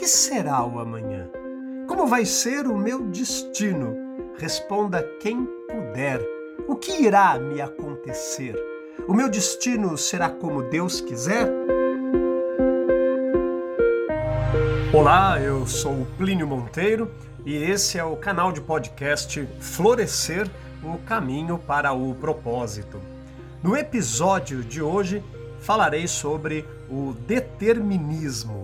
que será o amanhã? Como vai ser o meu destino? Responda quem puder. O que irá me acontecer? O meu destino será como Deus quiser? Olá, eu sou o Plínio Monteiro e esse é o canal de podcast Florescer o caminho para o propósito. No episódio de hoje falarei sobre o determinismo.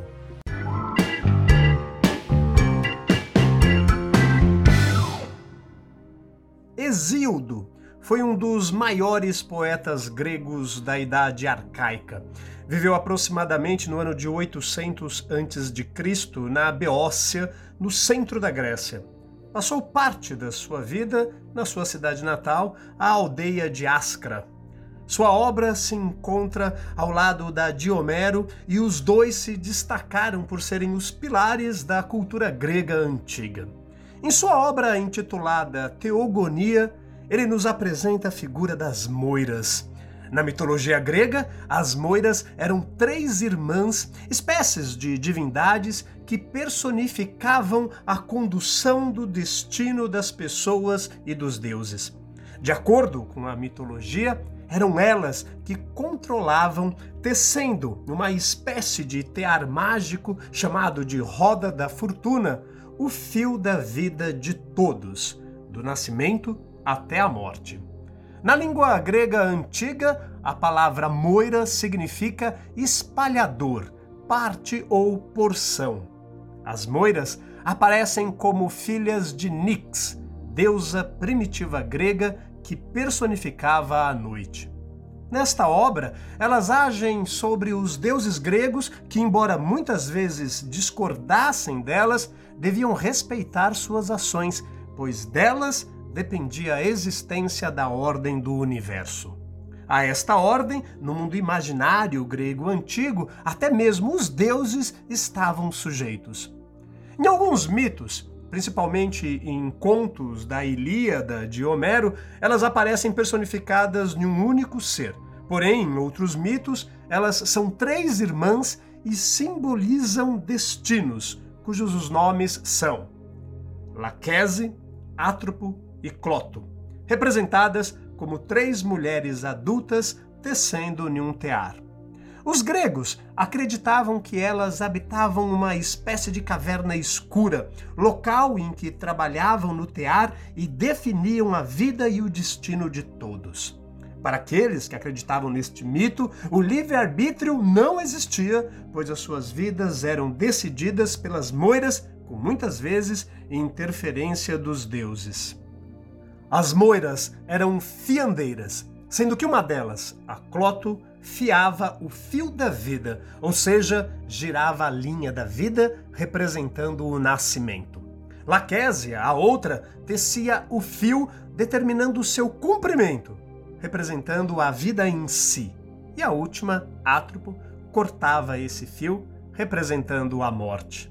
Hesíodo foi um dos maiores poetas gregos da Idade Arcaica. Viveu aproximadamente no ano de 800 a.C. na Beócia, no centro da Grécia. Passou parte da sua vida na sua cidade natal, a aldeia de Ascra. Sua obra se encontra ao lado da de Homero e os dois se destacaram por serem os pilares da cultura grega antiga. Em sua obra intitulada Teogonia, ele nos apresenta a figura das moiras. Na mitologia grega, as moiras eram três irmãs, espécies de divindades que personificavam a condução do destino das pessoas e dos deuses. De acordo com a mitologia, eram elas que controlavam, tecendo uma espécie de tear mágico chamado de roda da fortuna, o fio da vida de todos, do nascimento até a morte. Na língua grega antiga, a palavra moira significa espalhador, parte ou porção. As moiras aparecem como filhas de Nix, deusa primitiva grega que personificava a noite. Nesta obra, elas agem sobre os deuses gregos que, embora muitas vezes discordassem delas, deviam respeitar suas ações, pois delas dependia a existência da ordem do universo. A esta ordem, no mundo imaginário grego antigo, até mesmo os deuses estavam sujeitos. Em alguns mitos, principalmente em contos da Ilíada de Homero, elas aparecem personificadas em um único ser. Porém, em outros mitos, elas são três irmãs e simbolizam destinos, cujos os nomes são Laquese, Átropo e Cloto, representadas como três mulheres adultas tecendo em um tear. Os gregos acreditavam que elas habitavam uma espécie de caverna escura, local em que trabalhavam no tear e definiam a vida e o destino de todos. Para aqueles que acreditavam neste mito, o livre-arbítrio não existia, pois as suas vidas eram decididas pelas moiras, com muitas vezes interferência dos deuses. As moiras eram fiandeiras, sendo que uma delas, a Cloto, fiava o fio da vida, ou seja, girava a linha da vida, representando o nascimento. Laquésia, a outra, tecia o fio, determinando o seu comprimento, representando a vida em si. E a última, Átropo, cortava esse fio, representando a morte.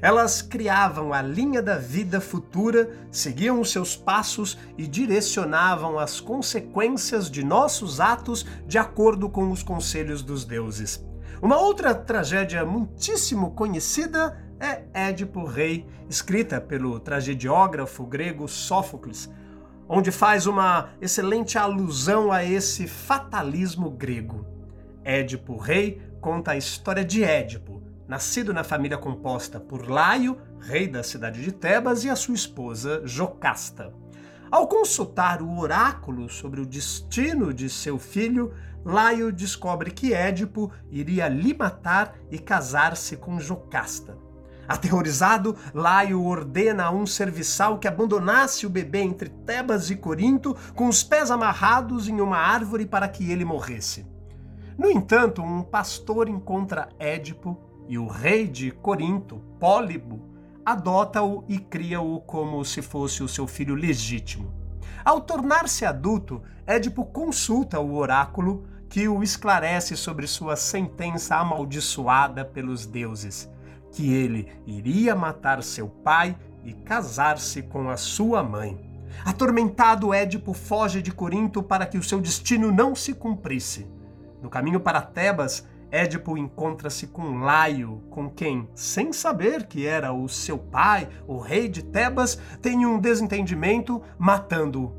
Elas criavam a linha da vida futura, seguiam os seus passos e direcionavam as consequências de nossos atos de acordo com os conselhos dos deuses. Uma outra tragédia muitíssimo conhecida é Édipo Rei, escrita pelo tragediógrafo grego Sófocles, onde faz uma excelente alusão a esse fatalismo grego. Édipo Rei conta a história de Édipo, nascido na família composta por Laio, rei da cidade de Tebas, e a sua esposa Jocasta. Ao consultar o oráculo sobre o destino de seu filho, Laio descobre que Édipo iria lhe matar e casar-se com Jocasta. Aterrorizado, Laio ordena a um serviçal que abandonasse o bebê entre Tebas e Corinto, com os pés amarrados em uma árvore para que ele morresse. No entanto, um pastor encontra Édipo e o rei de Corinto, Pólibo, adota-o e cria-o como se fosse o seu filho legítimo. Ao tornar-se adulto, Édipo consulta o oráculo que o esclarece sobre sua sentença amaldiçoada pelos deuses, que ele iria matar seu pai e casar-se com a sua mãe. Atormentado, Édipo foge de Corinto para que o seu destino não se cumprisse. No caminho para Tebas, Édipo encontra-se com Laio, com quem, sem saber que era o seu pai, o rei de Tebas, tem um desentendimento, matando-o.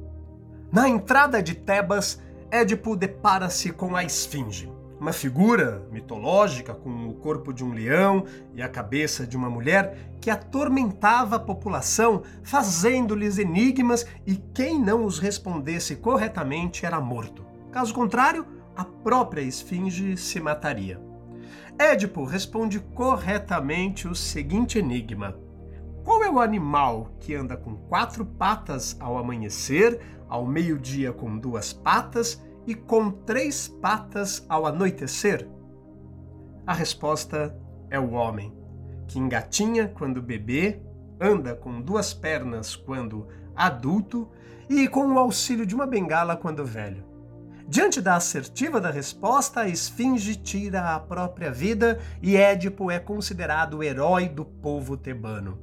Na entrada de Tebas, Édipo depara-se com a Esfinge, uma figura mitológica com o corpo de um leão e a cabeça de uma mulher que atormentava a população, fazendo-lhes enigmas e quem não os respondesse corretamente era morto. Caso contrário, a própria esfinge se mataria. Édipo responde corretamente o seguinte enigma: Qual é o animal que anda com quatro patas ao amanhecer, ao meio-dia com duas patas e com três patas ao anoitecer? A resposta é o homem, que engatinha quando bebê, anda com duas pernas quando adulto e com o auxílio de uma bengala quando velho. Diante da assertiva da resposta, a esfinge tira a própria vida e Édipo é considerado o herói do povo tebano.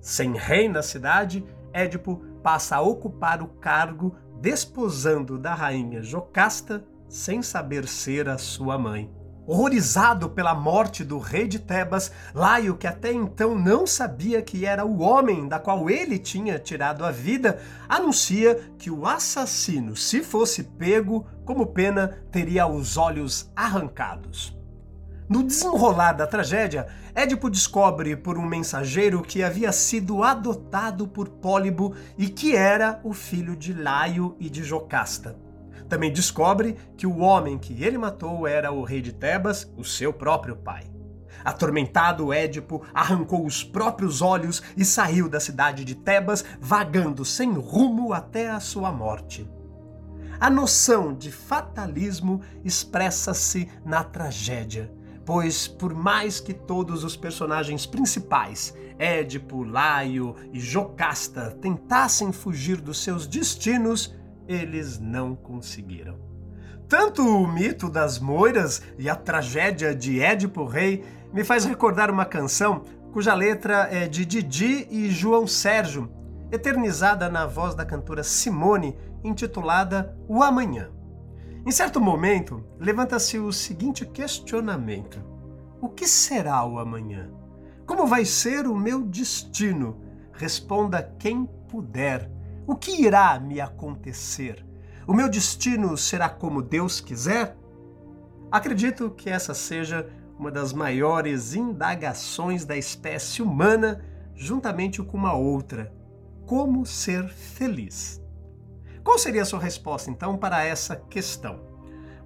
Sem rei na cidade, Édipo passa a ocupar o cargo desposando da rainha Jocasta sem saber ser a sua mãe. Horrorizado pela morte do rei de Tebas, Laio, que até então não sabia que era o homem da qual ele tinha tirado a vida, anuncia que o assassino, se fosse pego, como pena, teria os olhos arrancados. No desenrolar da tragédia, Édipo descobre por um mensageiro que havia sido adotado por Pólibo e que era o filho de Laio e de Jocasta. Também descobre que o homem que ele matou era o rei de Tebas, o seu próprio pai. Atormentado, Édipo arrancou os próprios olhos e saiu da cidade de Tebas, vagando sem rumo até a sua morte. A noção de fatalismo expressa-se na tragédia, pois, por mais que todos os personagens principais, Édipo, Laio e Jocasta, tentassem fugir dos seus destinos, eles não conseguiram. Tanto o mito das moiras e a tragédia de Édipo Rei me faz recordar uma canção cuja letra é de Didi e João Sérgio, eternizada na voz da cantora Simone, intitulada O Amanhã. Em certo momento, levanta-se o seguinte questionamento: O que será o amanhã? Como vai ser o meu destino? Responda quem puder. O que irá me acontecer? O meu destino será como Deus quiser? Acredito que essa seja uma das maiores indagações da espécie humana, juntamente com uma outra: como ser feliz? Qual seria a sua resposta então para essa questão?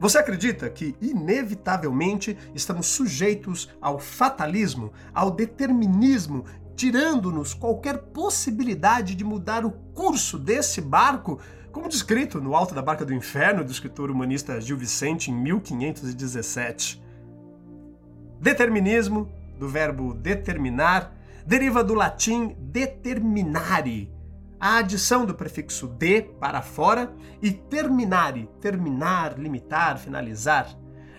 Você acredita que, inevitavelmente, estamos sujeitos ao fatalismo, ao determinismo tirando-nos qualquer possibilidade de mudar o curso desse barco, como descrito no Alto da Barca do Inferno do escritor humanista Gil Vicente em 1517. Determinismo, do verbo determinar, deriva do latim determinare, a adição do prefixo de para fora e terminare, terminar, limitar, finalizar.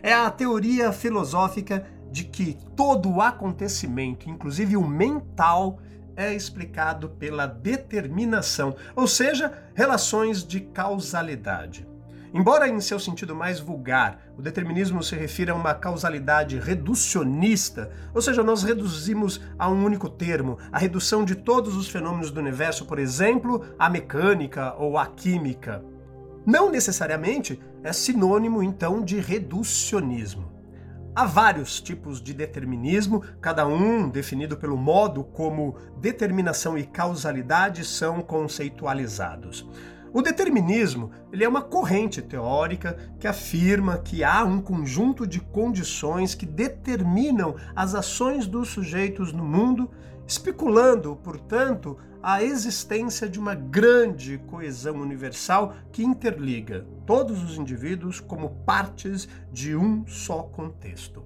É a teoria filosófica de que todo acontecimento, inclusive o mental, é explicado pela determinação, ou seja, relações de causalidade. Embora em seu sentido mais vulgar, o determinismo se refira a uma causalidade reducionista, ou seja, nós reduzimos a um único termo a redução de todos os fenômenos do universo, por exemplo, a mecânica ou a química. Não necessariamente é sinônimo então de reducionismo. Há vários tipos de determinismo, cada um definido pelo modo como determinação e causalidade são conceitualizados. O determinismo ele é uma corrente teórica que afirma que há um conjunto de condições que determinam as ações dos sujeitos no mundo, especulando, portanto, a existência de uma grande coesão universal que interliga todos os indivíduos como partes de um só contexto.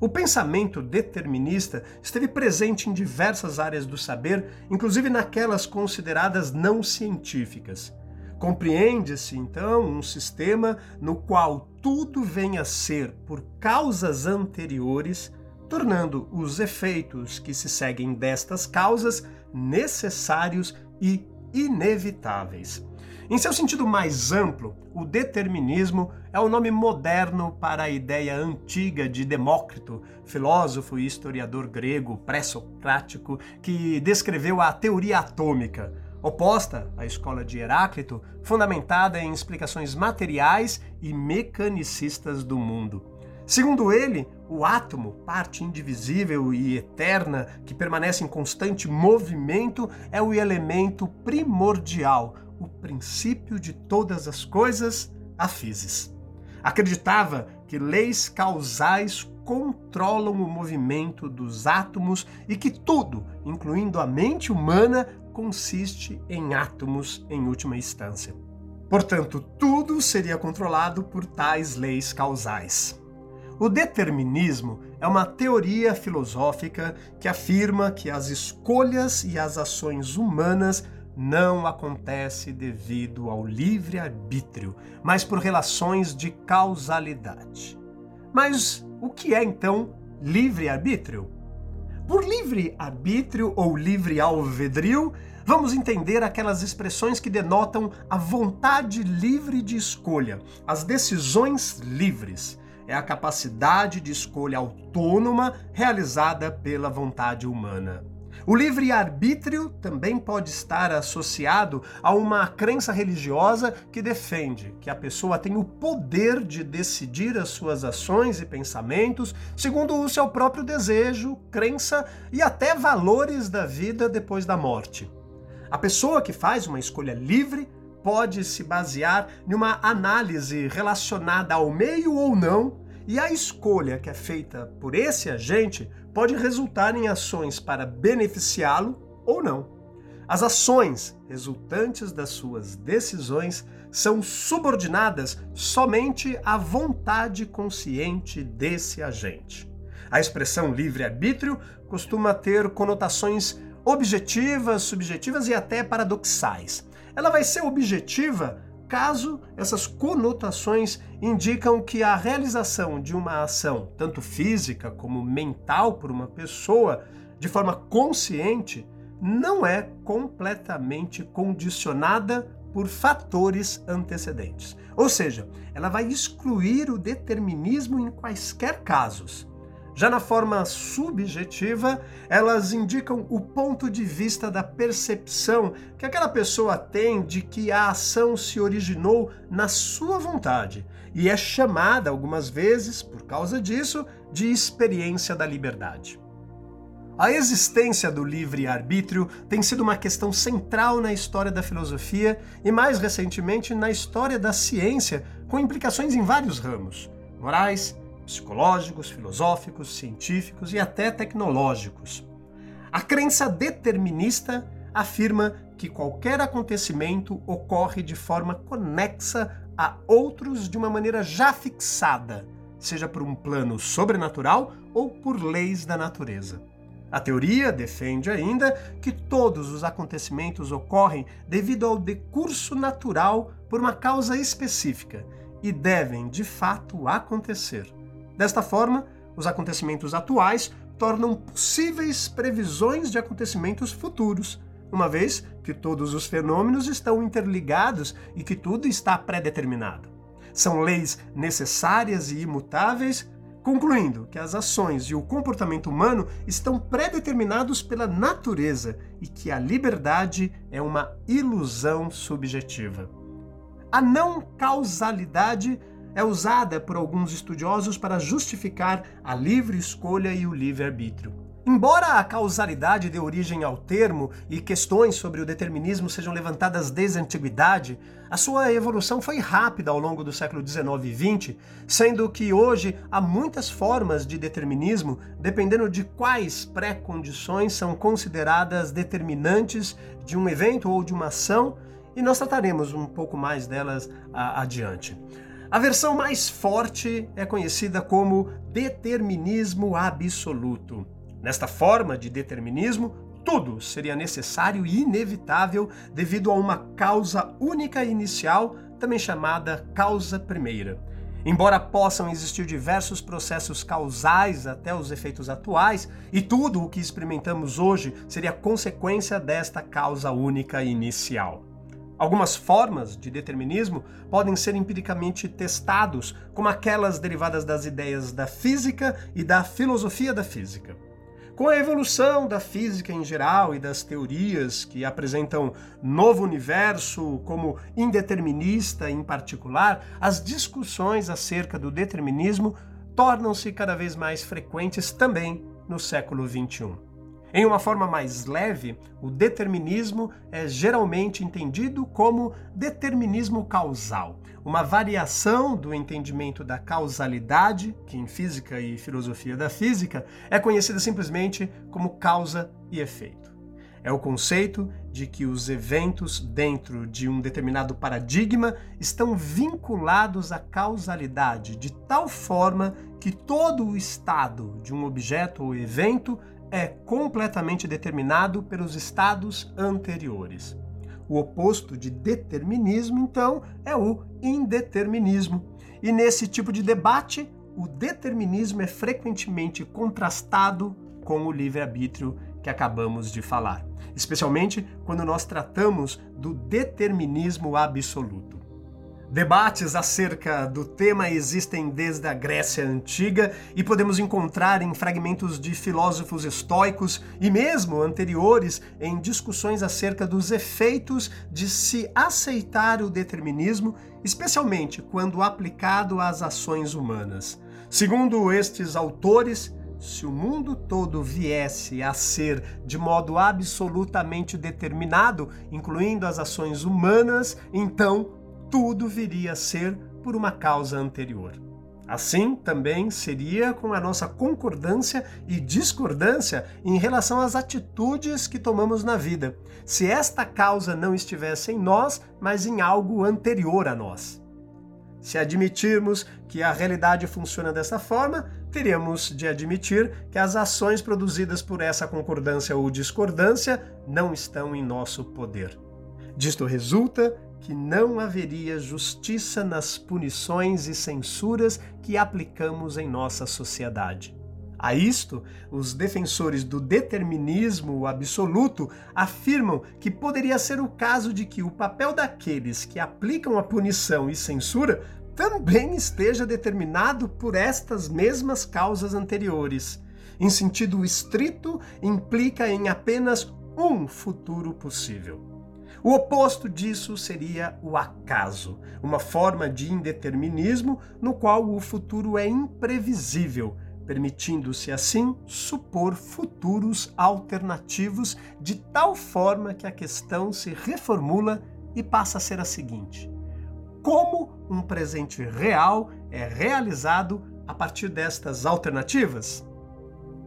O pensamento determinista esteve presente em diversas áreas do saber, inclusive naquelas consideradas não científicas. Compreende-se, então, um sistema no qual tudo vem a ser por causas anteriores, tornando os efeitos que se seguem destas causas necessários e inevitáveis. Em seu sentido mais amplo, o determinismo é o nome moderno para a ideia antiga de Demócrito, filósofo e historiador grego pré-socrático, que descreveu a teoria atômica, oposta à escola de Heráclito, fundamentada em explicações materiais e mecanicistas do mundo. Segundo ele, o átomo, parte indivisível e eterna que permanece em constante movimento, é o elemento primordial, o princípio de todas as coisas, a physis. Acreditava que leis causais controlam o movimento dos átomos e que tudo, incluindo a mente humana, consiste em átomos em última instância. Portanto, tudo seria controlado por tais leis causais. O determinismo é uma teoria filosófica que afirma que as escolhas e as ações humanas não acontece devido ao livre-arbítrio, mas por relações de causalidade. Mas o que é então livre-arbítrio? Por livre-arbítrio ou livre-alvedrio, vamos entender aquelas expressões que denotam a vontade livre de escolha, as decisões livres. É a capacidade de escolha autônoma realizada pela vontade humana. O livre-arbítrio também pode estar associado a uma crença religiosa que defende que a pessoa tem o poder de decidir as suas ações e pensamentos segundo o seu próprio desejo, crença e até valores da vida depois da morte. A pessoa que faz uma escolha livre pode se basear em uma análise relacionada ao meio ou não, e a escolha que é feita por esse agente pode resultar em ações para beneficiá-lo ou não. As ações resultantes das suas decisões são subordinadas somente à vontade consciente desse agente. A expressão livre-arbítrio costuma ter conotações objetivas, subjetivas e até paradoxais. Ela vai ser objetiva caso essas conotações indicam que a realização de uma ação, tanto física como mental, por uma pessoa, de forma consciente, não é completamente condicionada por fatores antecedentes. Ou seja, ela vai excluir o determinismo em quaisquer casos. Já na forma subjetiva, elas indicam o ponto de vista da percepção que aquela pessoa tem de que a ação se originou na sua vontade e é chamada algumas vezes, por causa disso, de experiência da liberdade. A existência do livre-arbítrio tem sido uma questão central na história da filosofia e, mais recentemente, na história da ciência, com implicações em vários ramos: morais, psicológicos, filosóficos, científicos e até tecnológicos. A crença determinista afirma que qualquer acontecimento ocorre de forma conexa a outros de uma maneira já fixada, seja por um plano sobrenatural ou por leis da natureza. A teoria defende ainda que todos os acontecimentos ocorrem devido ao decurso natural por uma causa específica e devem, de fato, acontecer. Desta forma, os acontecimentos atuais tornam possíveis previsões de acontecimentos futuros, uma vez que todos os fenômenos estão interligados e que tudo está pré-determinado. São leis necessárias e imutáveis, concluindo que as ações e o comportamento humano estão pré-determinados pela natureza e que a liberdade é uma ilusão subjetiva. A não causalidade é usada por alguns estudiosos para justificar a livre escolha e o livre-arbítrio. Embora a causalidade dê origem ao termo e questões sobre o determinismo sejam levantadas desde a antiguidade, a sua evolução foi rápida ao longo do século XIX e XX, sendo que hoje há muitas formas de determinismo, dependendo de quais pré-condições são consideradas determinantes de um evento ou de uma ação, e nós trataremos um pouco mais delas adiante. A versão mais forte é conhecida como determinismo absoluto. Nesta forma de determinismo, tudo seria necessário e inevitável devido a uma causa única inicial, também chamada causa primeira. Embora possam existir diversos processos causais até os efeitos atuais, e tudo o que experimentamos hoje seria consequência desta causa única inicial. Algumas formas de determinismo podem ser empiricamente testados, como aquelas derivadas das ideias da física e da filosofia da física. Com a evolução da física em geral e das teorias que apresentam novo universo como indeterminista em particular, as discussões acerca do determinismo tornam-se cada vez mais frequentes também no século XXI. Em uma forma mais leve, o determinismo é geralmente entendido como determinismo causal, uma variação do entendimento da causalidade, que em física e filosofia da física é conhecida simplesmente como causa e efeito. É o conceito de que os eventos dentro de um determinado paradigma estão vinculados à causalidade de tal forma que todo o estado de um objeto ou evento é completamente determinado pelos estados anteriores. O oposto de determinismo, então, é o indeterminismo. E nesse tipo de debate, o determinismo é frequentemente contrastado com o livre-arbítrio que acabamos de falar, especialmente quando nós tratamos do determinismo absoluto. Debates acerca do tema existem desde a Grécia Antiga e podemos encontrar em fragmentos de filósofos estoicos e mesmo anteriores em discussões acerca dos efeitos de se aceitar o determinismo, especialmente quando aplicado às ações humanas. Segundo estes autores, se o mundo todo viesse a ser de modo absolutamente determinado, incluindo as ações humanas, então tudo viria a ser por uma causa anterior. Assim também seria com a nossa concordância e discordância em relação às atitudes que tomamos na vida, se esta causa não estivesse em nós, mas em algo anterior a nós. Se admitirmos que a realidade funciona dessa forma, teríamos de admitir que as ações produzidas por essa concordância ou discordância não estão em nosso poder. Disto resulta que não haveria justiça nas punições e censuras que aplicamos em nossa sociedade. A isto, os defensores do determinismo absoluto afirmam que poderia ser o caso de que o papel daqueles que aplicam a punição e censura também esteja determinado por estas mesmas causas anteriores. Em sentido estrito, implica em apenas um futuro possível. O oposto disso seria o acaso, uma forma de indeterminismo no qual o futuro é imprevisível, permitindo-se assim supor futuros alternativos de tal forma que a questão se reformula e passa a ser a seguinte: como um presente real é realizado a partir destas alternativas?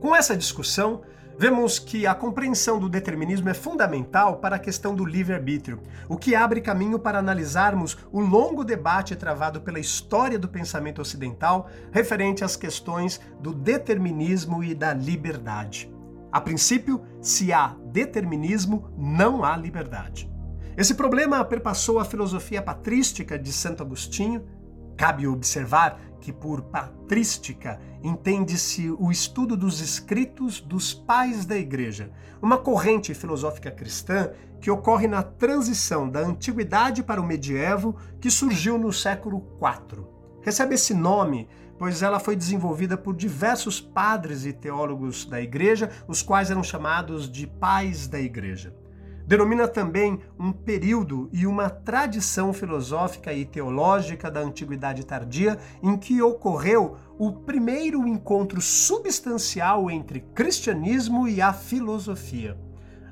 Com essa discussão, Vemos que a compreensão do determinismo é fundamental para a questão do livre-arbítrio, o que abre caminho para analisarmos o longo debate travado pela história do pensamento ocidental referente às questões do determinismo e da liberdade. A princípio, se há determinismo, não há liberdade. Esse problema perpassou a filosofia patrística de Santo Agostinho. Cabe observar que por patrística entende-se o estudo dos escritos dos pais da Igreja, uma corrente filosófica cristã que ocorre na transição da antiguidade para o medievo que surgiu no século IV. Recebe esse nome pois ela foi desenvolvida por diversos padres e teólogos da Igreja, os quais eram chamados de pais da Igreja. Denomina também um período e uma tradição filosófica e teológica da antiguidade tardia em que ocorreu o primeiro encontro substancial entre cristianismo e a filosofia.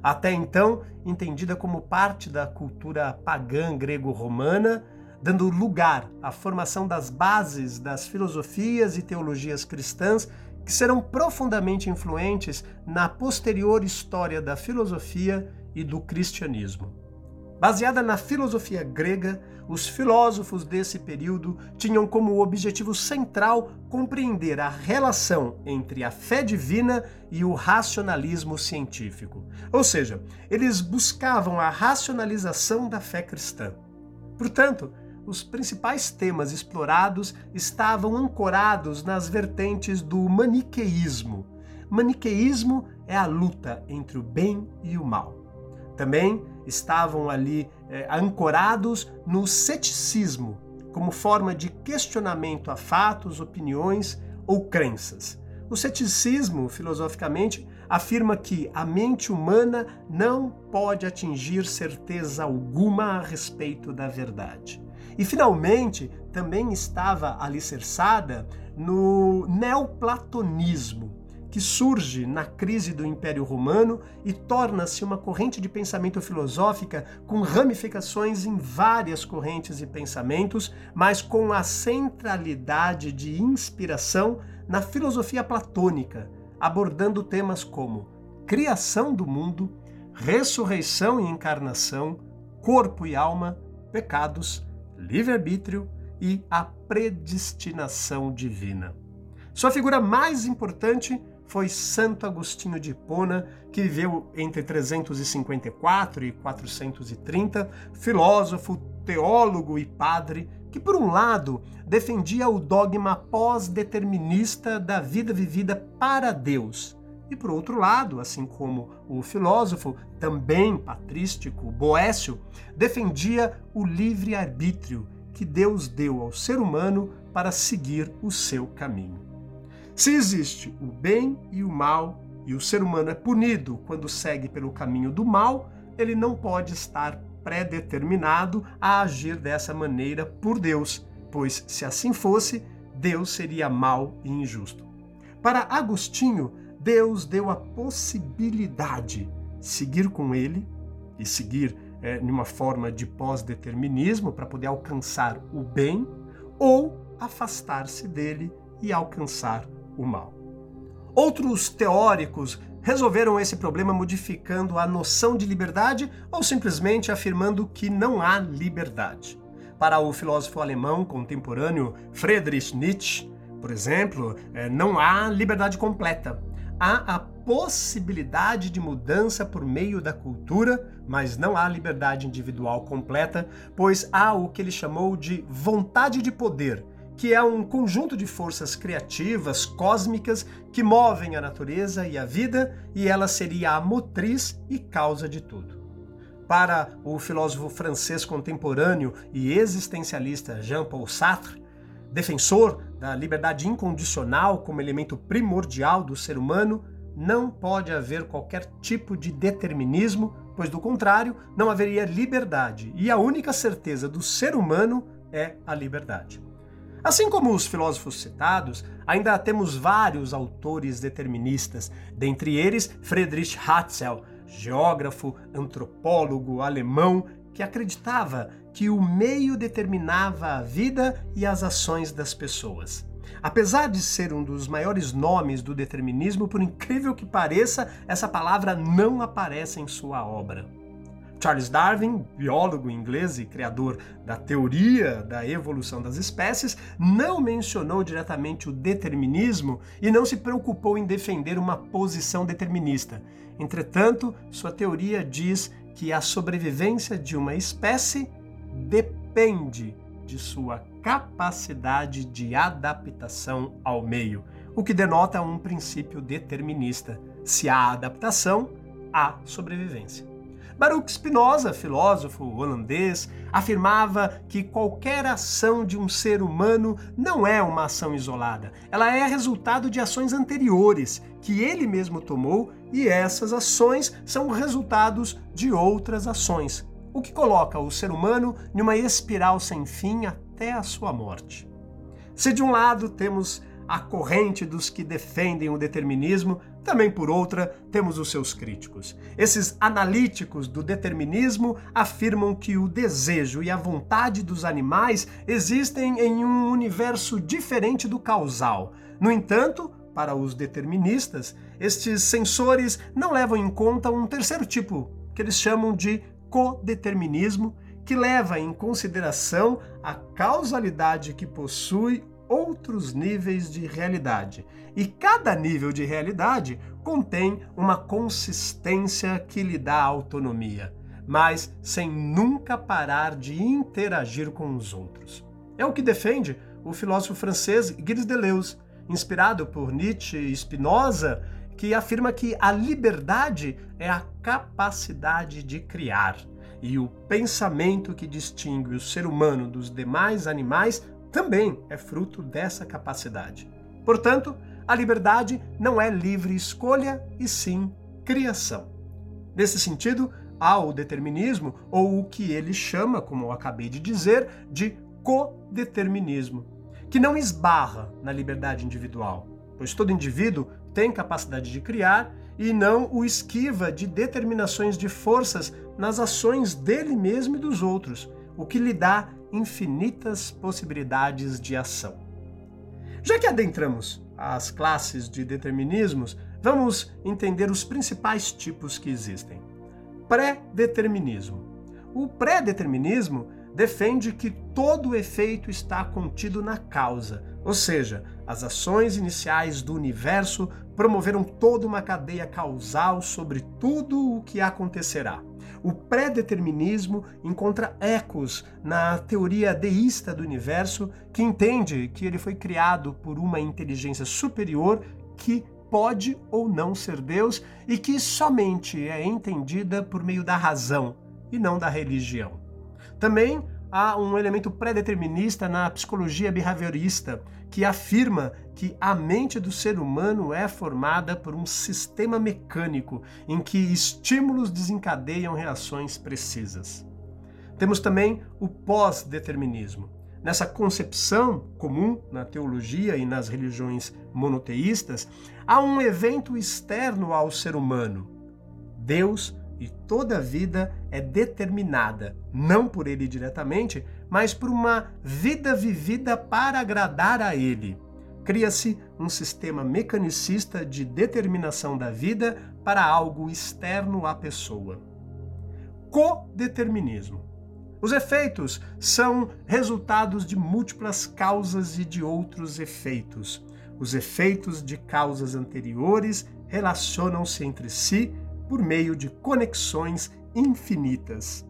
Até então, entendida como parte da cultura pagã grego-romana, dando lugar à formação das bases das filosofias e teologias cristãs que serão profundamente influentes na posterior história da filosofia e do cristianismo. Baseada na filosofia grega, os filósofos desse período tinham como objetivo central compreender a relação entre a fé divina e o racionalismo científico. Ou seja, eles buscavam a racionalização da fé cristã. Portanto, os principais temas explorados estavam ancorados nas vertentes do maniqueísmo. Maniqueísmo é a luta entre o bem e o mal. Também estavam ali é, ancorados no ceticismo, como forma de questionamento a fatos, opiniões ou crenças. O ceticismo, filosoficamente, afirma que a mente humana não pode atingir certeza alguma a respeito da verdade. E, finalmente, também estava alicerçada no neoplatonismo, que surge na crise do Império Romano e torna-se uma corrente de pensamento filosófica com ramificações em várias correntes e pensamentos, mas com a centralidade de inspiração na filosofia platônica, abordando temas como criação do mundo, ressurreição e encarnação, corpo e alma, pecados, livre-arbítrio e a predestinação divina. Sua figura mais importante foi Santo Agostinho de Hipona, que viveu entre 354 e 430, filósofo, teólogo e padre, que, por um lado, defendia o dogma pós-determinista da vida vivida para Deus, e, por outro lado, assim como o filósofo, também patrístico, Boécio, defendia o livre-arbítrio que Deus deu ao ser humano para seguir o seu caminho. Se existe o bem e o mal, e o ser humano é punido quando segue pelo caminho do mal, ele não pode estar predeterminado a agir dessa maneira por Deus, pois se assim fosse, Deus seria mau e injusto. Para Agostinho, Deus deu a possibilidade de seguir com ele e seguir é, numa forma de pós-determinismo para poder alcançar o bem ou afastar-se dele e alcançar o mal. Outros teóricos resolveram esse problema modificando a noção de liberdade ou simplesmente afirmando que não há liberdade. Para o filósofo alemão contemporâneo Friedrich Nietzsche, por exemplo, é, não há liberdade completa. Há a possibilidade de mudança por meio da cultura, mas não há liberdade individual completa, pois há o que ele chamou de vontade de poder, que é um conjunto de forças criativas, cósmicas, que movem a natureza e a vida, e ela seria a motriz e causa de tudo. Para o filósofo francês contemporâneo e existencialista Jean-Paul Sartre, defensor da liberdade incondicional como elemento primordial do ser humano, não pode haver qualquer tipo de determinismo, pois do contrário, não haveria liberdade, e a única certeza do ser humano é a liberdade. Assim como os filósofos citados, ainda temos vários autores deterministas, dentre eles Friedrich Hatzel, geógrafo, antropólogo alemão, que acreditava que o meio determinava a vida e as ações das pessoas. Apesar de ser um dos maiores nomes do determinismo, por incrível que pareça, essa palavra não aparece em sua obra. Charles Darwin, biólogo inglês e criador da teoria da evolução das espécies, não mencionou diretamente o determinismo e não se preocupou em defender uma posição determinista. Entretanto, sua teoria diz que a sobrevivência de uma espécie depende de sua capacidade de adaptação ao meio, o que denota um princípio determinista. Se há adaptação, há sobrevivência. Baruch Spinoza, filósofo holandês, afirmava que qualquer ação de um ser humano não é uma ação isolada. Ela é resultado de ações anteriores que ele mesmo tomou e essas ações são resultados de outras ações, o que coloca o ser humano em uma espiral sem fim até a sua morte. Se de um lado temos a corrente dos que defendem o determinismo, também por outra, temos os seus críticos. Esses analíticos do determinismo afirmam que o desejo e a vontade dos animais existem em um universo diferente do causal. No entanto, para os deterministas, estes sensores não levam em conta um terceiro tipo, que eles chamam de codeterminismo, que leva em consideração a causalidade que possui outros níveis de realidade. E cada nível de realidade contém uma consistência que lhe dá autonomia, mas sem nunca parar de interagir com os outros. É o que defende o filósofo francês Gilles Deleuze, inspirado por Nietzsche e Spinoza, que afirma que a liberdade é a capacidade de criar. e o pensamento que distingue o ser humano dos demais animais também é fruto dessa capacidade. Portanto, a liberdade não é livre escolha e sim criação. Nesse sentido, há o determinismo, ou o que ele chama, como eu acabei de dizer, de codeterminismo, que não esbarra na liberdade individual, pois todo indivíduo tem capacidade de criar e não o esquiva de determinações de forças nas ações dele mesmo e dos outros, o que lhe dá infinitas possibilidades de ação. Já que adentramos as classes de determinismos, vamos entender os principais tipos que existem. Pré-determinismo. O pré-determinismo defende que todo efeito está contido na causa, ou seja, as ações iniciais do universo promoveram toda uma cadeia causal sobre tudo o que acontecerá. O pré-determinismo encontra ecos na teoria deísta do universo, que entende que ele foi criado por uma inteligência superior que pode ou não ser Deus e que somente é entendida por meio da razão e não da religião. Também há um elemento pré-determinista na psicologia behaviorista, que afirma que a mente do ser humano é formada por um sistema mecânico em que estímulos desencadeiam reações precisas. Temos também o pós-determinismo. Nessa concepção comum na teologia e nas religiões monoteístas, há um evento externo ao ser humano. Deus e toda a vida é determinada, não por ele diretamente, mas por uma vida vivida para agradar a ele. Cria-se um sistema mecanicista de determinação da vida para algo externo à pessoa. Codeterminismo. Os efeitos são resultados de múltiplas causas e de outros efeitos. Os efeitos de causas anteriores relacionam-se entre si por meio de conexões infinitas.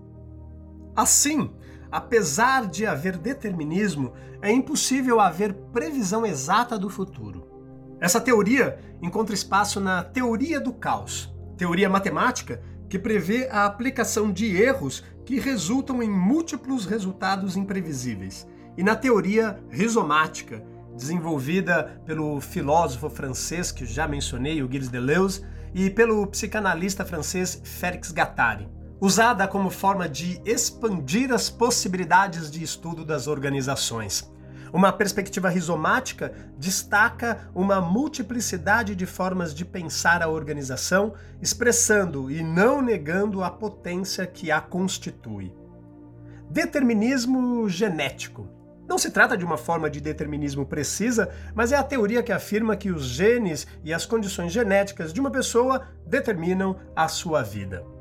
Assim, apesar de haver determinismo, é impossível haver previsão exata do futuro. Essa teoria encontra espaço na teoria do caos, teoria matemática que prevê a aplicação de erros que resultam em múltiplos resultados imprevisíveis, e na teoria rizomática, desenvolvida pelo filósofo francês que já mencionei, o Gilles Deleuze, e pelo psicanalista francês Félix Gattari, usada como forma de expandir as possibilidades de estudo das organizações. Uma perspectiva rizomática destaca uma multiplicidade de formas de pensar a organização, expressando e não negando a potência que a constitui. Determinismo genético não se trata de uma forma de determinismo precisa, mas é a teoria que afirma que os genes e as condições genéticas de uma pessoa determinam a sua vida.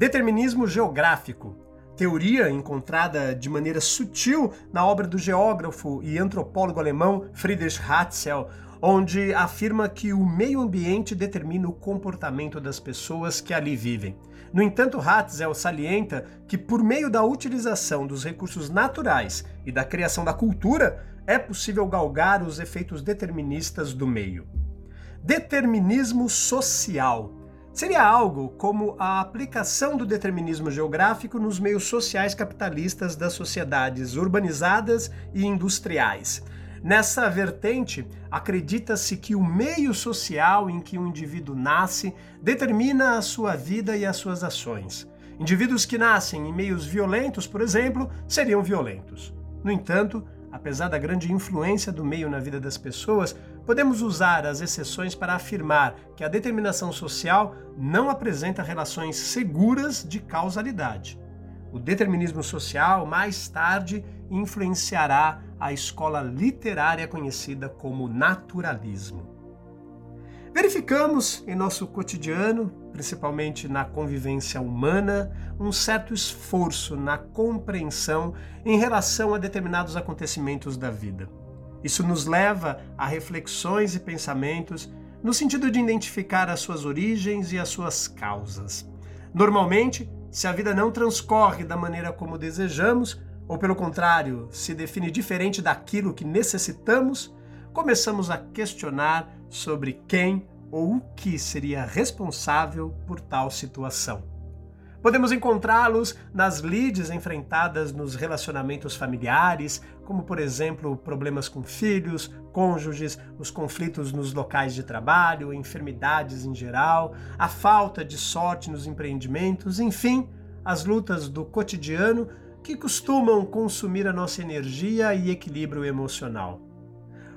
Determinismo geográfico. Teoria encontrada de maneira sutil na obra do geógrafo e antropólogo alemão Friedrich Hatzel, onde afirma que o meio ambiente determina o comportamento das pessoas que ali vivem. No entanto, Hatzel salienta que, por meio da utilização dos recursos naturais e da criação da cultura, é possível galgar os efeitos deterministas do meio. Determinismo social seria algo como a aplicação do determinismo geográfico nos meios sociais capitalistas das sociedades urbanizadas e industriais Nessa vertente, acredita-se que o meio social em que um indivíduo nasce determina a sua vida e as suas ações. Indivíduos que nascem em meios violentos, por exemplo, seriam violentos. No entanto, apesar da grande influência do meio na vida das pessoas, podemos usar as exceções para afirmar que a determinação social não apresenta relações seguras de causalidade. O determinismo social, mais tarde, influenciará a escola literária conhecida como naturalismo. Verificamos em nosso cotidiano, principalmente na convivência humana, um certo esforço na compreensão em relação a determinados acontecimentos da vida. Isso nos leva a reflexões e pensamentos no sentido de identificar as suas origens e as suas causas. Normalmente, se a vida não transcorre da maneira como desejamos, ou pelo contrário, se define diferente daquilo que necessitamos, começamos a questionar sobre quem ou o que seria responsável por tal situação. Podemos encontrá-los nas lides enfrentadas nos relacionamentos familiares, como, por exemplo, problemas com filhos, cônjuges, os conflitos nos locais de trabalho, enfermidades em geral, a falta de sorte nos empreendimentos, enfim, as lutas do cotidiano que costumam consumir a nossa energia e equilíbrio emocional.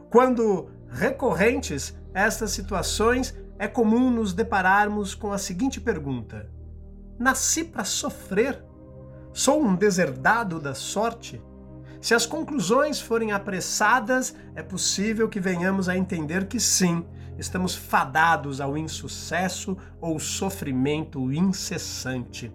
Quando recorrentes estas situações, é comum nos depararmos com a seguinte pergunta: Nasci para sofrer? Sou um deserdado da sorte? Se as conclusões forem apressadas, é possível que venhamos a entender que sim, estamos fadados ao insucesso ou sofrimento incessante.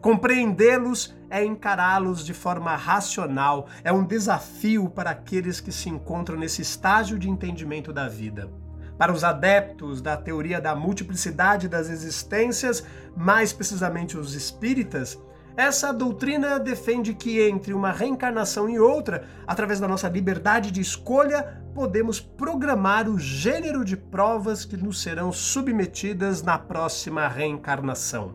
Compreendê-los é encará-los de forma racional, é um desafio para aqueles que se encontram nesse estágio de entendimento da vida. Para os adeptos da teoria da multiplicidade das existências, mais precisamente os espíritas, essa doutrina defende que entre uma reencarnação e outra, através da nossa liberdade de escolha, podemos programar o gênero de provas que nos serão submetidas na próxima reencarnação.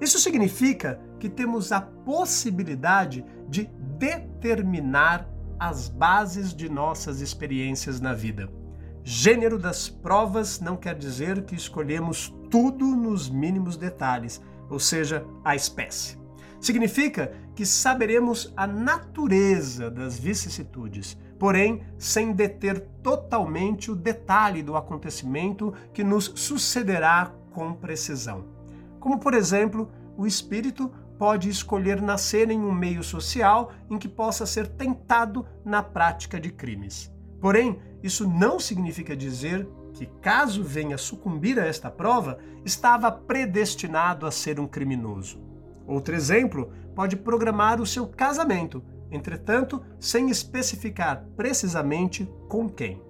Isso significa que temos a possibilidade de determinar as bases de nossas experiências na vida. Gênero das provas não quer dizer que escolhemos tudo nos mínimos detalhes, ou seja, a espécie. Significa que saberemos a natureza das vicissitudes, porém sem deter totalmente o detalhe do acontecimento que nos sucederá com precisão. Como, por exemplo, o espírito pode escolher nascer em um meio social em que possa ser tentado na prática de crimes. Porém, isso não significa dizer que, caso venha sucumbir a esta prova, estava predestinado a ser um criminoso. Outro exemplo pode programar o seu casamento, entretanto, sem especificar precisamente com quem.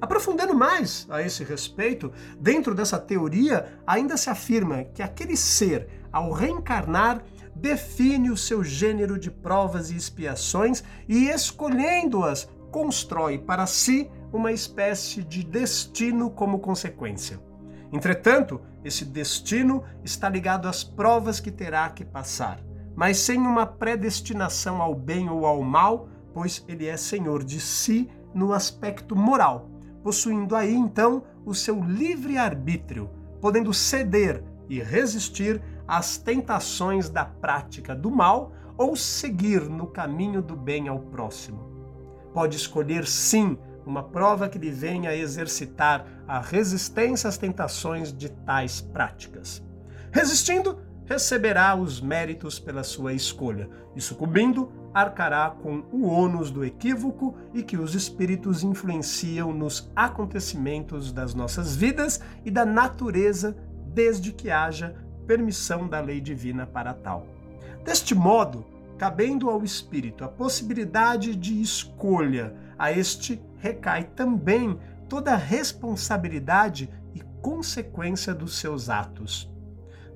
Aprofundando mais a esse respeito, dentro dessa teoria ainda se afirma que aquele ser, ao reencarnar, define o seu gênero de provas e expiações e, escolhendo-as constrói para si uma espécie de destino como consequência. Entretanto, esse destino está ligado às provas que terá que passar, mas sem uma predestinação ao bem ou ao mal, pois ele é senhor de si no aspecto moral, possuindo aí então o seu livre arbítrio, podendo ceder e resistir às tentações da prática do mal ou seguir no caminho do bem ao próximo pode escolher sim uma prova que lhe venha a exercitar a resistência às tentações de tais práticas. Resistindo, receberá os méritos pela sua escolha, e sucumbindo, arcará com o ônus do equívoco e que os espíritos influenciam nos acontecimentos das nossas vidas e da natureza, desde que haja permissão da lei divina para tal. Deste modo, cabendo ao espírito a possibilidade de escolha, a este recai também toda a responsabilidade e consequência dos seus atos.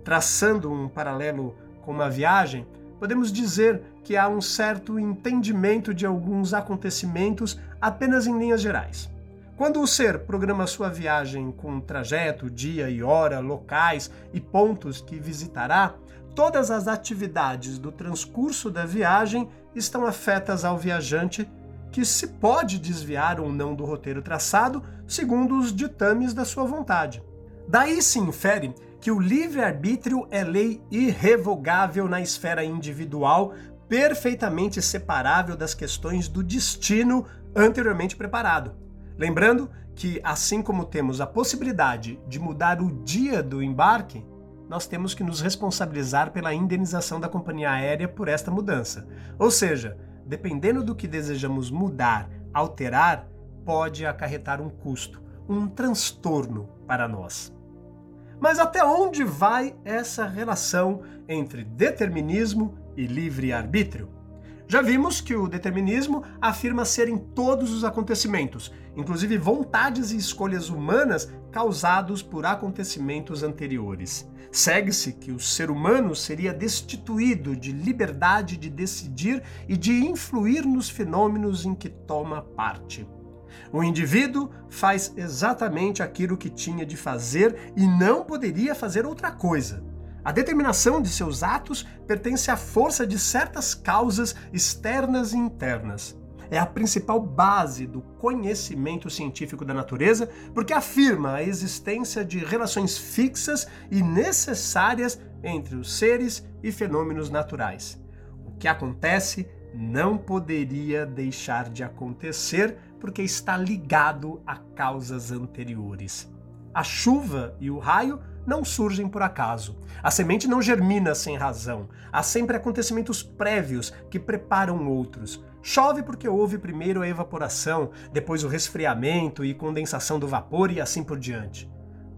Traçando um paralelo com uma viagem, podemos dizer que há um certo entendimento de alguns acontecimentos apenas em linhas gerais. Quando o ser programa sua viagem com trajeto, dia e hora, locais e pontos que visitará, todas as atividades do transcurso da viagem estão afetas ao viajante, que se pode desviar ou não do roteiro traçado segundo os ditames da sua vontade. Daí se infere que o livre-arbítrio é lei irrevogável na esfera individual, perfeitamente separável das questões do destino anteriormente preparado. Lembrando que, assim como temos a possibilidade de mudar o dia do embarque, nós temos que nos responsabilizar pela indenização da companhia aérea por esta mudança. Ou seja, dependendo do que desejamos mudar, alterar, pode acarretar um custo, um transtorno para nós. Mas até onde vai essa relação entre determinismo e livre-arbítrio? Já vimos que o determinismo afirma ser em todos os acontecimentos, inclusive vontades e escolhas humanas causados por acontecimentos anteriores. Segue-se que o ser humano seria destituído de liberdade de decidir e de influir nos fenômenos em que toma parte. O indivíduo faz exatamente aquilo que tinha de fazer e não poderia fazer outra coisa. A determinação de seus atos pertence à força de certas causas externas e internas. É a principal base do conhecimento científico da natureza, porque afirma a existência de relações fixas e necessárias entre os seres e fenômenos naturais. O que acontece não poderia deixar de acontecer porque está ligado a causas anteriores. A chuva e o raio não surgem por acaso. A semente não germina sem razão. Há sempre acontecimentos prévios que preparam outros. Chove porque houve primeiro a evaporação, depois o resfriamento e condensação do vapor e assim por diante.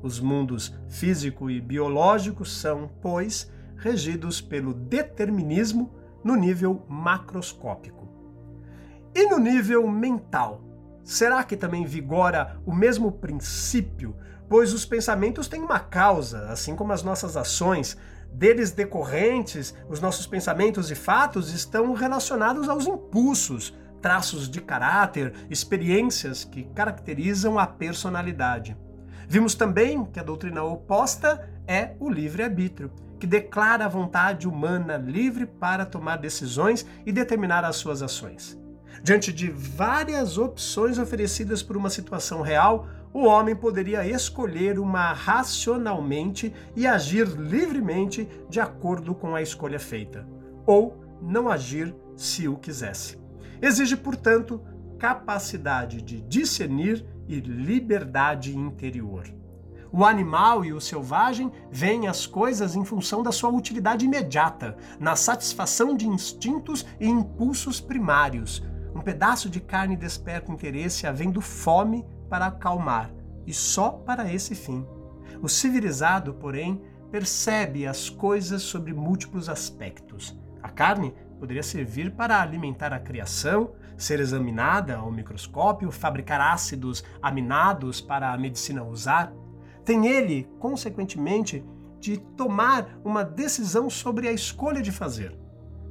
Os mundos físico e biológico são, pois, regidos pelo determinismo no nível macroscópico. E no nível mental? Será que também vigora o mesmo princípio pois os pensamentos têm uma causa, assim como as nossas ações. Deles decorrentes, os nossos pensamentos e fatos estão relacionados aos impulsos, traços de caráter, experiências que caracterizam a personalidade. Vimos também que a doutrina oposta é o livre-arbítrio, que declara a vontade humana livre para tomar decisões e determinar as suas ações. Diante de várias opções oferecidas por uma situação real, o homem poderia escolher uma racionalmente e agir livremente de acordo com a escolha feita, ou não agir se o quisesse. Exige, portanto, capacidade de discernir e liberdade interior. O animal e o selvagem veem as coisas em função da sua utilidade imediata, na satisfação de instintos e impulsos primários. Um pedaço de carne desperta interesse havendo fome para acalmar, e só para esse fim. O civilizado, porém, percebe as coisas sobre múltiplos aspectos. A carne poderia servir para alimentar a criação, ser examinada ao microscópio, fabricar ácidos aminados para a medicina usar. Tem ele, consequentemente, de tomar uma decisão sobre a escolha de fazer.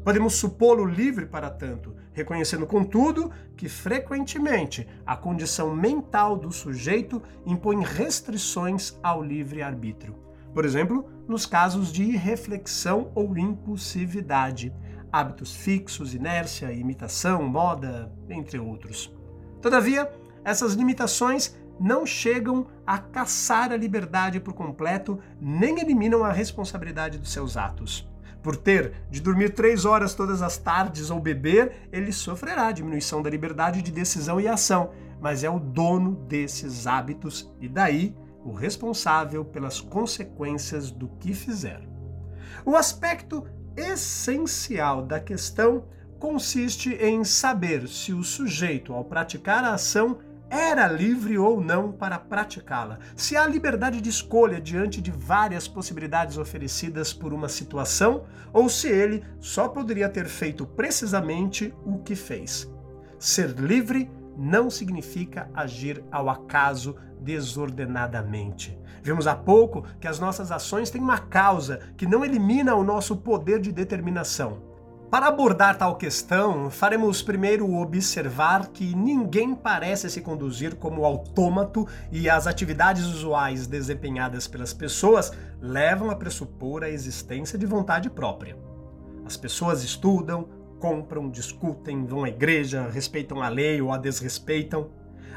Podemos supô-lo livre para tanto, reconhecendo, contudo, que frequentemente a condição mental do sujeito impõe restrições ao livre-arbítrio. Por exemplo, nos casos de irreflexão ou impulsividade, hábitos fixos, inércia, imitação, moda, entre outros. Todavia, essas limitações não chegam a caçar a liberdade por completo, nem eliminam a responsabilidade dos seus atos. Por ter de dormir três horas todas as tardes ou beber, ele sofrerá diminuição da liberdade de decisão e ação, mas é o dono desses hábitos e daí o responsável pelas consequências do que fizer. O aspecto essencial da questão consiste em saber se o sujeito, ao praticar a ação, era livre ou não para praticá-la, se há liberdade de escolha diante de várias possibilidades oferecidas por uma situação, ou se ele só poderia ter feito precisamente o que fez. Ser livre não significa agir ao acaso desordenadamente. Vimos há pouco que as nossas ações têm uma causa que não elimina o nosso poder de determinação. Para abordar tal questão, faremos primeiro observar que ninguém parece se conduzir como autômato e as atividades usuais desempenhadas pelas pessoas levam a pressupor a existência de vontade própria. As pessoas estudam, compram, discutem, vão à igreja, respeitam a lei ou a desrespeitam.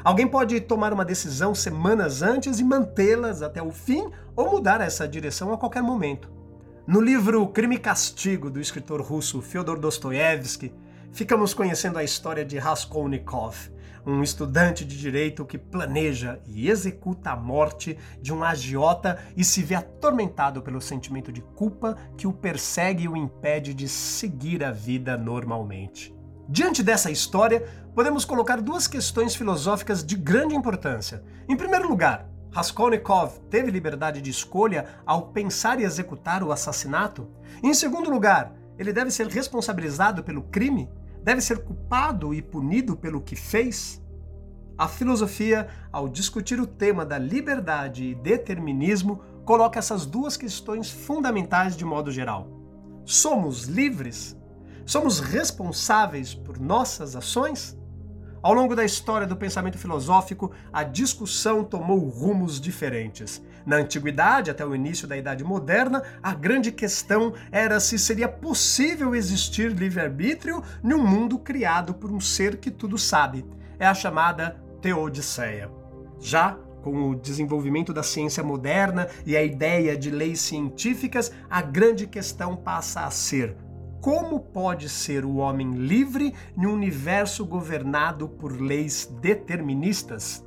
Alguém pode tomar uma decisão semanas antes e mantê-las até o fim ou mudar essa direção a qualquer momento. No livro Crime e Castigo, do escritor russo Fyodor Dostoevsky, ficamos conhecendo a história de Raskolnikov, um estudante de direito que planeja e executa a morte de um agiota e se vê atormentado pelo sentimento de culpa que o persegue e o impede de seguir a vida normalmente. Diante dessa história, podemos colocar duas questões filosóficas de grande importância. Em primeiro lugar, Raskolnikov teve liberdade de escolha ao pensar e executar o assassinato? Em segundo lugar, ele deve ser responsabilizado pelo crime? Deve ser culpado e punido pelo que fez? A filosofia, ao discutir o tema da liberdade e determinismo, coloca essas duas questões fundamentais de modo geral. Somos livres? Somos responsáveis por nossas ações? Ao longo da história do pensamento filosófico, a discussão tomou rumos diferentes. Na antiguidade, até o início da Idade Moderna, a grande questão era se seria possível existir livre-arbítrio num mundo criado por um ser que tudo sabe. É a chamada Teodiceia. Já com o desenvolvimento da ciência moderna e a ideia de leis científicas, a grande questão passa a ser: como pode ser o homem livre em um universo governado por leis deterministas?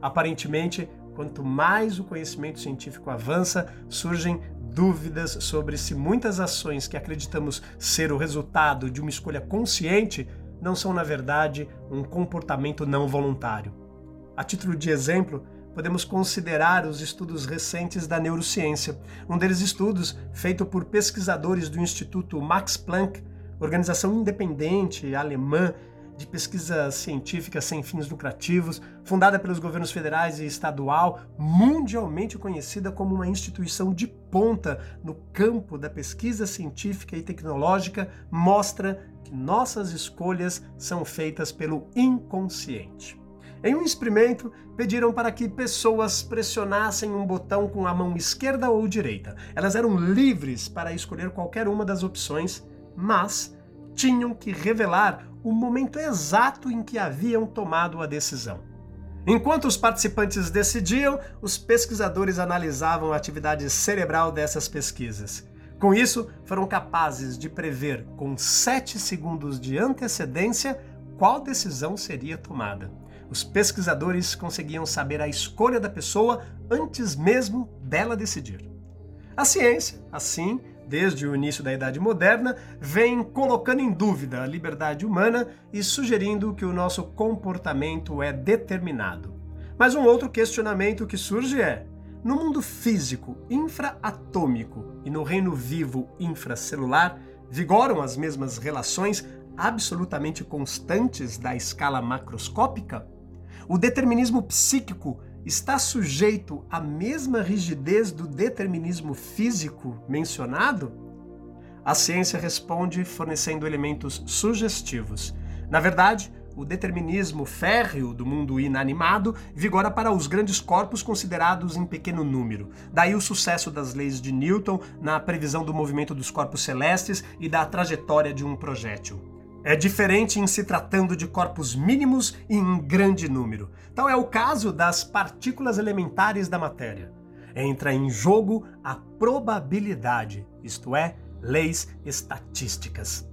Aparentemente, quanto mais o conhecimento científico avança, surgem dúvidas sobre se muitas ações que acreditamos ser o resultado de uma escolha consciente não são, na verdade, um comportamento não voluntário. A título de exemplo, podemos considerar os estudos recentes da neurociência. Um deles estudos feito por pesquisadores do Instituto Max Planck, organização independente alemã de pesquisa científica sem fins lucrativos, fundada pelos governos federais e estadual, mundialmente conhecida como uma instituição de ponta no campo da pesquisa científica e tecnológica, mostra que nossas escolhas são feitas pelo inconsciente. Em um experimento, pediram para que pessoas pressionassem um botão com a mão esquerda ou direita. Elas eram livres para escolher qualquer uma das opções, mas tinham que revelar o momento exato em que haviam tomado a decisão. Enquanto os participantes decidiam, os pesquisadores analisavam a atividade cerebral dessas pesquisas. Com isso, foram capazes de prever, com 7 segundos de antecedência, qual decisão seria tomada os pesquisadores conseguiam saber a escolha da pessoa antes mesmo dela decidir. A ciência, assim, desde o início da Idade Moderna, vem colocando em dúvida a liberdade humana e sugerindo que o nosso comportamento é determinado. Mas um outro questionamento que surge é: no mundo físico infraatômico e no reino vivo infracelular, vigoram as mesmas relações absolutamente constantes da escala macroscópica? O determinismo psíquico está sujeito à mesma rigidez do determinismo físico mencionado? A ciência responde fornecendo elementos sugestivos. Na verdade, o determinismo férreo do mundo inanimado vigora para os grandes corpos considerados em pequeno número. Daí o sucesso das leis de Newton na previsão do movimento dos corpos celestes e da trajetória de um projétil. É diferente em se tratando de corpos mínimos e em grande número. Tal é o caso das partículas elementares da matéria. Entra em jogo a probabilidade, isto é, leis estatísticas.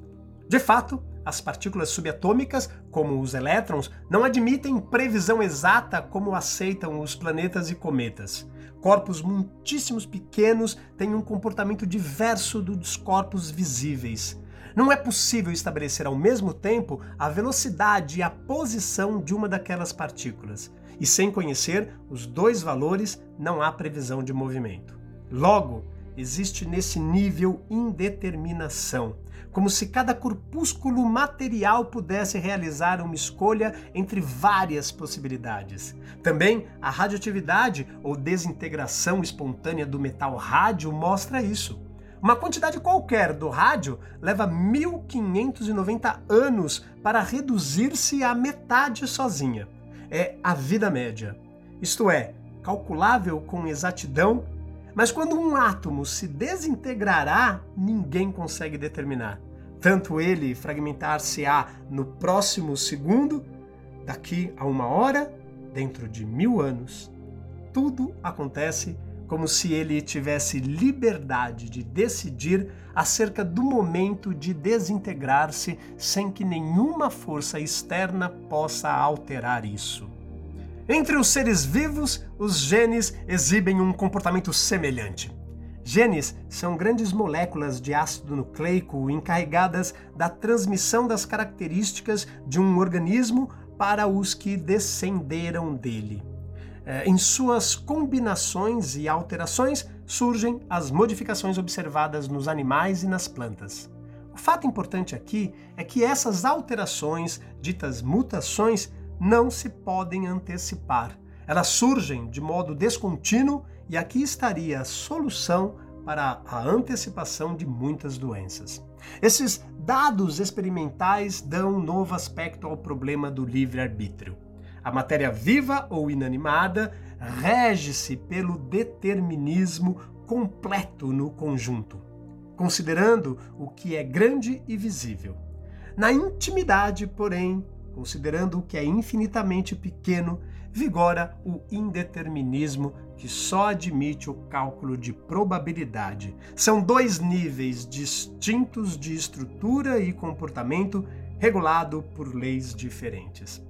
De fato, as partículas subatômicas, como os elétrons, não admitem previsão exata como aceitam os planetas e cometas. Corpos muitíssimos pequenos têm um comportamento diverso dos corpos visíveis. Não é possível estabelecer ao mesmo tempo a velocidade e a posição de uma daquelas partículas, e sem conhecer os dois valores, não há previsão de movimento. Logo, existe nesse nível indeterminação, como se cada corpúsculo material pudesse realizar uma escolha entre várias possibilidades. Também a radioatividade ou desintegração espontânea do metal rádio mostra isso. Uma quantidade qualquer do rádio leva 1590 anos para reduzir-se à metade sozinha. É a vida média. Isto é, calculável com exatidão, mas quando um átomo se desintegrará, ninguém consegue determinar. Tanto ele fragmentar-se-á no próximo segundo, daqui a uma hora, dentro de mil anos. Tudo acontece como se ele tivesse liberdade de decidir acerca do momento de desintegrar-se sem que nenhuma força externa possa alterar isso. Entre os seres vivos, os genes exibem um comportamento semelhante. Genes são grandes moléculas de ácido nucleico encarregadas da transmissão das características de um organismo para os que descenderam dele. É, em suas combinações e alterações surgem as modificações observadas nos animais e nas plantas. O fato importante aqui é que essas alterações, ditas mutações, não se podem antecipar. Elas surgem de modo descontínuo e aqui estaria a solução para a antecipação de muitas doenças. Esses dados experimentais dão um novo aspecto ao problema do livre-arbítrio. A matéria viva ou inanimada rege-se pelo determinismo completo no conjunto, considerando o que é grande e visível. Na intimidade, porém, considerando o que é infinitamente pequeno, vigora o indeterminismo que só admite o cálculo de probabilidade. São dois níveis distintos de estrutura e comportamento regulado por leis diferentes.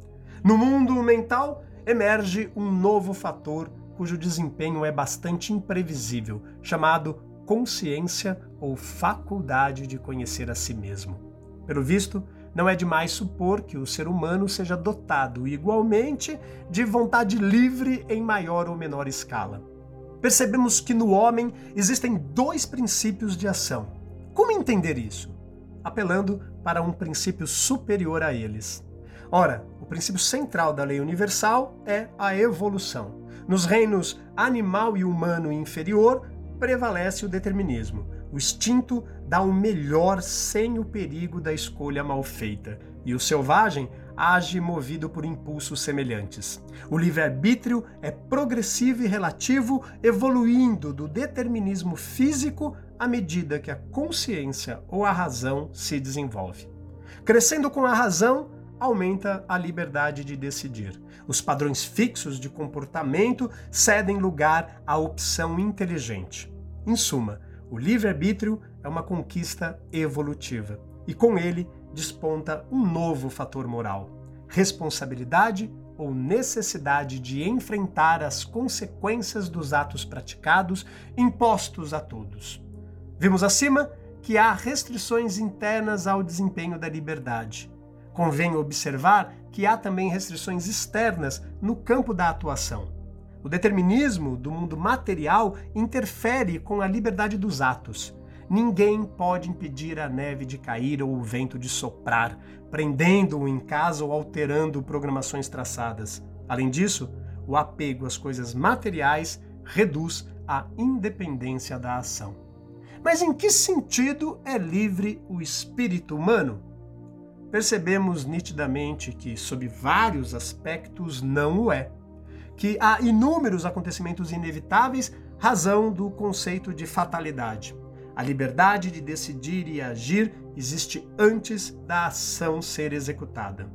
No mundo mental, emerge um novo fator cujo desempenho é bastante imprevisível, chamado consciência ou faculdade de conhecer a si mesmo. Pelo visto, não é demais supor que o ser humano seja dotado igualmente de vontade livre em maior ou menor escala. Percebemos que no homem existem dois princípios de ação. Como entender isso? Apelando para um princípio superior a eles. Ora, o princípio central da lei universal é a evolução. Nos reinos animal e humano inferior, prevalece o determinismo. O instinto dá o melhor sem o perigo da escolha mal feita, e o selvagem age movido por impulsos semelhantes. O livre-arbítrio é progressivo e relativo, evoluindo do determinismo físico à medida que a consciência ou a razão se desenvolve. Crescendo com a razão, aumenta a liberdade de decidir. Os padrões fixos de comportamento cedem lugar à opção inteligente. Em suma, o livre-arbítrio é uma conquista evolutiva e com ele desponta um novo fator moral: responsabilidade ou necessidade de enfrentar as consequências dos atos praticados impostos a todos. Vimos acima que há restrições internas ao desempenho da liberdade Convém observar que há também restrições externas no campo da atuação. O determinismo do mundo material interfere com a liberdade dos atos. Ninguém pode impedir a neve de cair ou o vento de soprar, prendendo-o em casa ou alterando programações traçadas. Além disso, o apego às coisas materiais reduz a independência da ação. Mas em que sentido é livre o espírito humano? Percebemos nitidamente que, sob vários aspectos, não o é. Que há inúmeros acontecimentos inevitáveis, razão do conceito de fatalidade. A liberdade de decidir e agir existe antes da ação ser executada.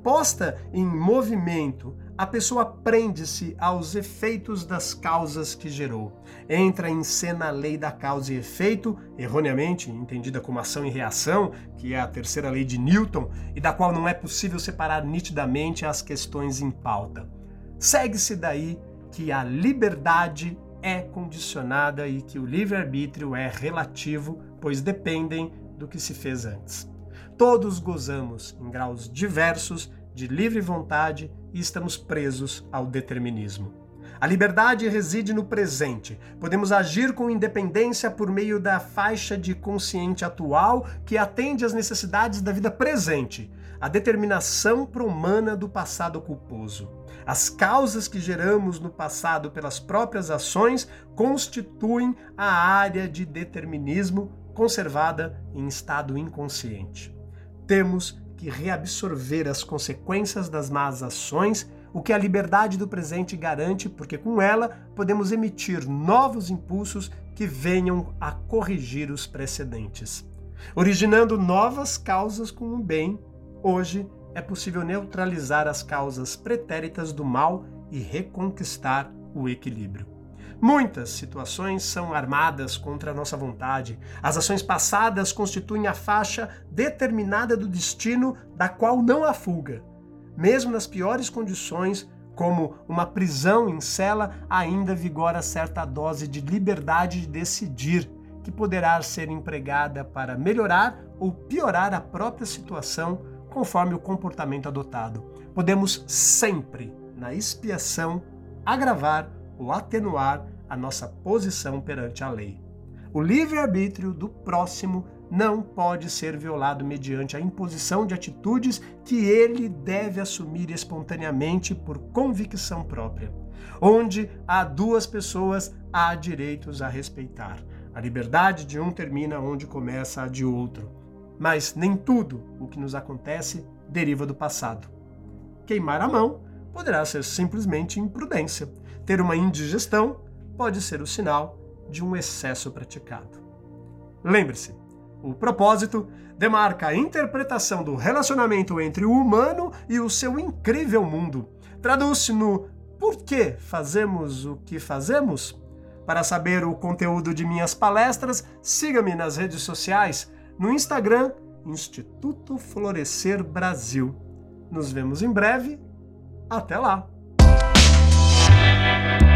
Posta em movimento, a pessoa prende-se aos efeitos das causas que gerou. Entra em cena a lei da causa e efeito, erroneamente entendida como ação e reação, que é a terceira lei de Newton, e da qual não é possível separar nitidamente as questões em pauta. Segue-se daí que a liberdade é condicionada e que o livre-arbítrio é relativo, pois dependem do que se fez antes. Todos gozamos, em graus diversos, de livre vontade e estamos presos ao determinismo. A liberdade reside no presente. Podemos agir com independência por meio da faixa de consciente atual que atende às necessidades da vida presente, a determinação promana do passado culposo. As causas que geramos no passado pelas próprias ações constituem a área de determinismo conservada em estado inconsciente. Temos que reabsorver as consequências das más ações, o que a liberdade do presente garante, porque com ela podemos emitir novos impulsos que venham a corrigir os precedentes. Originando novas causas com o bem, hoje é possível neutralizar as causas pretéritas do mal e reconquistar o equilíbrio. Muitas situações são armadas contra a nossa vontade. As ações passadas constituem a faixa determinada do destino da qual não há fuga. Mesmo nas piores condições, como uma prisão em cela, ainda vigora certa dose de liberdade de decidir, que poderá ser empregada para melhorar ou piorar a própria situação conforme o comportamento adotado. Podemos sempre, na expiação, agravar ou atenuar a nossa posição perante a lei. O livre-arbítrio do próximo não pode ser violado mediante a imposição de atitudes que ele deve assumir espontaneamente por convicção própria. Onde há duas pessoas, há direitos a respeitar. A liberdade de um termina onde começa a de outro. Mas nem tudo o que nos acontece deriva do passado. Queimar a mão poderá ser simplesmente imprudência. Ter uma indigestão pode ser o sinal de um excesso praticado. Lembre-se, o propósito demarca a interpretação do relacionamento entre o humano e o seu incrível mundo. Traduz-se no por que fazemos o que fazemos? Para saber o conteúdo de minhas palestras, siga-me nas redes sociais, no Instagram, Instituto Florescer Brasil. Nos vemos em breve. Até lá! thank you